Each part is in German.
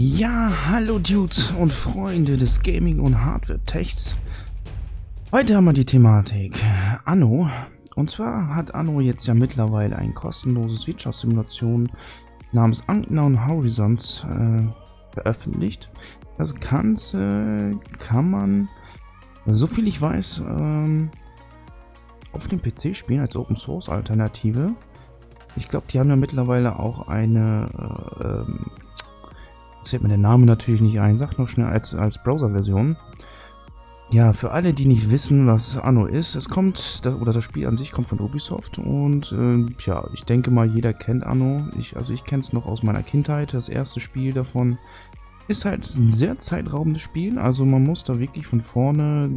Ja, hallo Dudes und Freunde des Gaming- und Hardware-Techs. Heute haben wir die Thematik Anno. Und zwar hat Anno jetzt ja mittlerweile ein kostenloses Wirtschaftssimulation namens Unknown Horizons äh, veröffentlicht. Das Ganze kann man, so viel ich weiß, ähm, auf dem PC spielen als Open Source Alternative. Ich glaube, die haben ja mittlerweile auch eine, äh, ähm, jetzt fällt mir der Name natürlich nicht ein, sag noch schnell als, als Browser-Version. Ja, für alle, die nicht wissen, was Anno ist, es kommt, oder das Spiel an sich kommt von Ubisoft und äh, ja, ich denke mal, jeder kennt Anno. Ich, also ich kenne es noch aus meiner Kindheit, das erste Spiel davon. Ist halt ein sehr zeitraubendes Spiel, also man muss da wirklich von vorne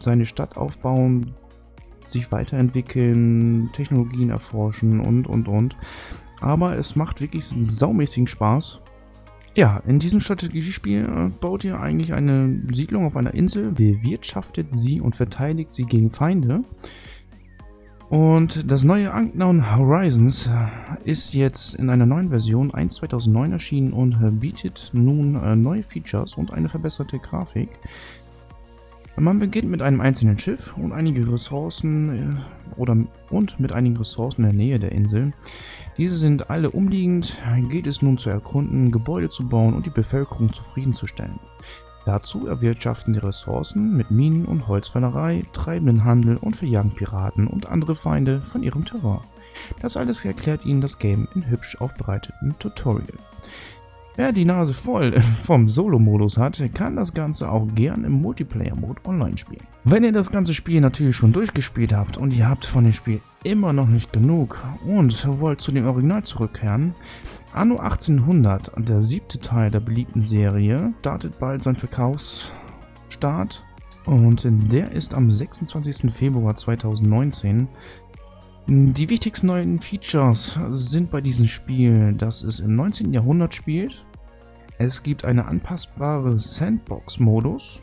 seine Stadt aufbauen, sich weiterentwickeln, Technologien erforschen und, und, und. Aber es macht wirklich saumäßigen Spaß. Ja, in diesem Strategiespiel äh, baut ihr eigentlich eine Siedlung auf einer Insel, bewirtschaftet sie und verteidigt sie gegen Feinde. Und das neue Unknown Horizons äh, ist jetzt in einer neuen Version 1.2009 erschienen und äh, bietet nun neue Features und eine verbesserte Grafik. Man beginnt mit einem einzelnen Schiff und einige Ressourcen äh, oder und mit einigen Ressourcen in der Nähe der Insel. Diese sind alle umliegend, geht es nun zu erkunden, Gebäude zu bauen und die Bevölkerung zufriedenzustellen. Dazu erwirtschaften die Ressourcen mit Minen und Holzfällerei, treibenden Handel und verjagen Piraten und andere Feinde von ihrem Terrain. Das alles erklärt Ihnen das Game in hübsch aufbereiteten Tutorial. Wer die Nase voll vom Solo-Modus hat, kann das Ganze auch gern im Multiplayer-Mode online spielen. Wenn ihr das ganze Spiel natürlich schon durchgespielt habt und ihr habt von dem Spiel immer noch nicht genug und wollt zu dem Original zurückkehren, Anno 1800, der siebte Teil der beliebten Serie, startet bald seinen Verkaufsstart und der ist am 26. Februar 2019 die wichtigsten neuen Features sind bei diesem Spiel, dass es im 19. Jahrhundert spielt, es gibt eine anpassbare Sandbox-Modus.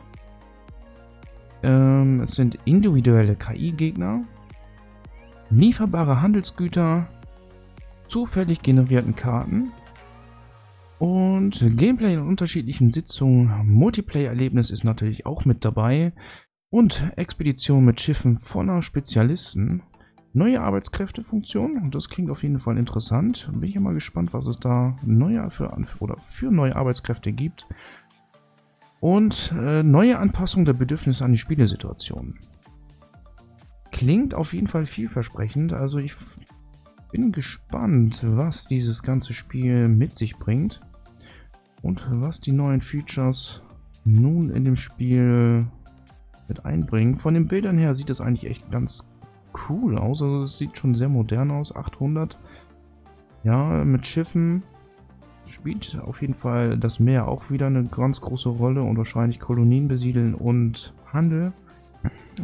Ähm, es sind individuelle KI-Gegner, lieferbare Handelsgüter, zufällig generierten Karten und Gameplay in unterschiedlichen Sitzungen. Multiplayer-Erlebnis ist natürlich auch mit dabei und Expedition mit Schiffen voller Spezialisten. Neue Arbeitskräftefunktion, und das klingt auf jeden Fall interessant. Bin ich ja mal gespannt, was es da neue für, oder für neue Arbeitskräfte gibt. Und äh, neue Anpassung der Bedürfnisse an die Spielesituation. Klingt auf jeden Fall vielversprechend. Also ich bin gespannt, was dieses ganze Spiel mit sich bringt. Und was die neuen Features nun in dem Spiel mit einbringen. Von den Bildern her sieht es eigentlich echt ganz cool aus. Also es sieht schon sehr modern aus. 800. Ja, mit Schiffen spielt auf jeden Fall das Meer auch wieder eine ganz große Rolle und wahrscheinlich Kolonien besiedeln und Handel.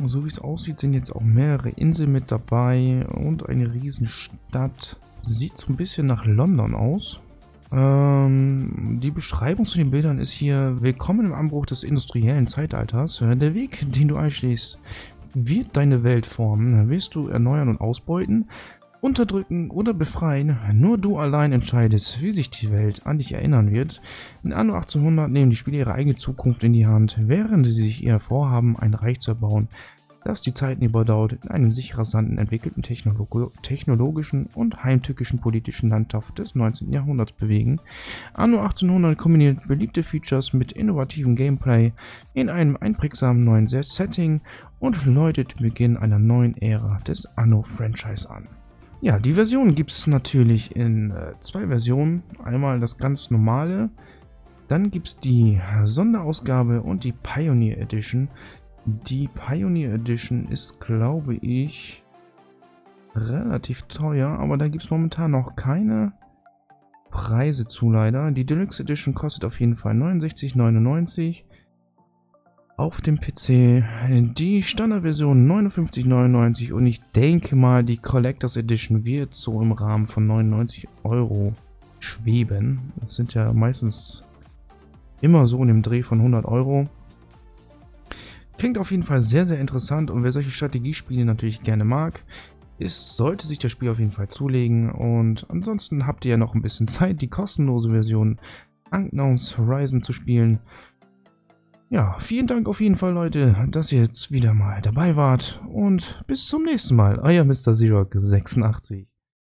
So wie es aussieht, sind jetzt auch mehrere Inseln mit dabei und eine Riesenstadt. Sieht so ein bisschen nach London aus. Ähm, die Beschreibung zu den Bildern ist hier: Willkommen im Anbruch des industriellen Zeitalters. Der Weg, den du einschlägst, wird deine Welt formen, willst du erneuern und ausbeuten, unterdrücken oder befreien, nur du allein entscheidest, wie sich die Welt an dich erinnern wird. In Anno 1800 nehmen die Spieler ihre eigene Zukunft in die Hand, während sie sich ihr vorhaben, ein Reich zu erbauen, das die Zeiten überdauert, in einem sich rasanten entwickelten Technolog technologischen und heimtückischen politischen Landschaft des 19. Jahrhunderts bewegen. Anno 1800 kombiniert beliebte Features mit innovativem Gameplay in einem einprägsamen neuen Setting und läutet den Beginn einer neuen Ära des Anno-Franchise an. Ja, die Version gibt es natürlich in äh, zwei Versionen. Einmal das ganz normale, dann gibt es die Sonderausgabe und die Pioneer Edition. Die Pioneer Edition ist, glaube ich, relativ teuer, aber da gibt es momentan noch keine Preise zu leider. Die Deluxe Edition kostet auf jeden Fall 69,99 auf dem PC. Die Standardversion 59,99 und ich denke mal, die Collectors Edition wird so im Rahmen von 99 Euro schweben. Das sind ja meistens immer so in dem Dreh von 100 Euro. Klingt auf jeden Fall sehr, sehr interessant und wer solche Strategiespiele natürlich gerne mag, ist, sollte sich das Spiel auf jeden Fall zulegen. Und ansonsten habt ihr ja noch ein bisschen Zeit, die kostenlose Version Unknowns Horizon zu spielen. Ja, vielen Dank auf jeden Fall, Leute, dass ihr jetzt wieder mal dabei wart. Und bis zum nächsten Mal. Euer Mr. Xerox 86.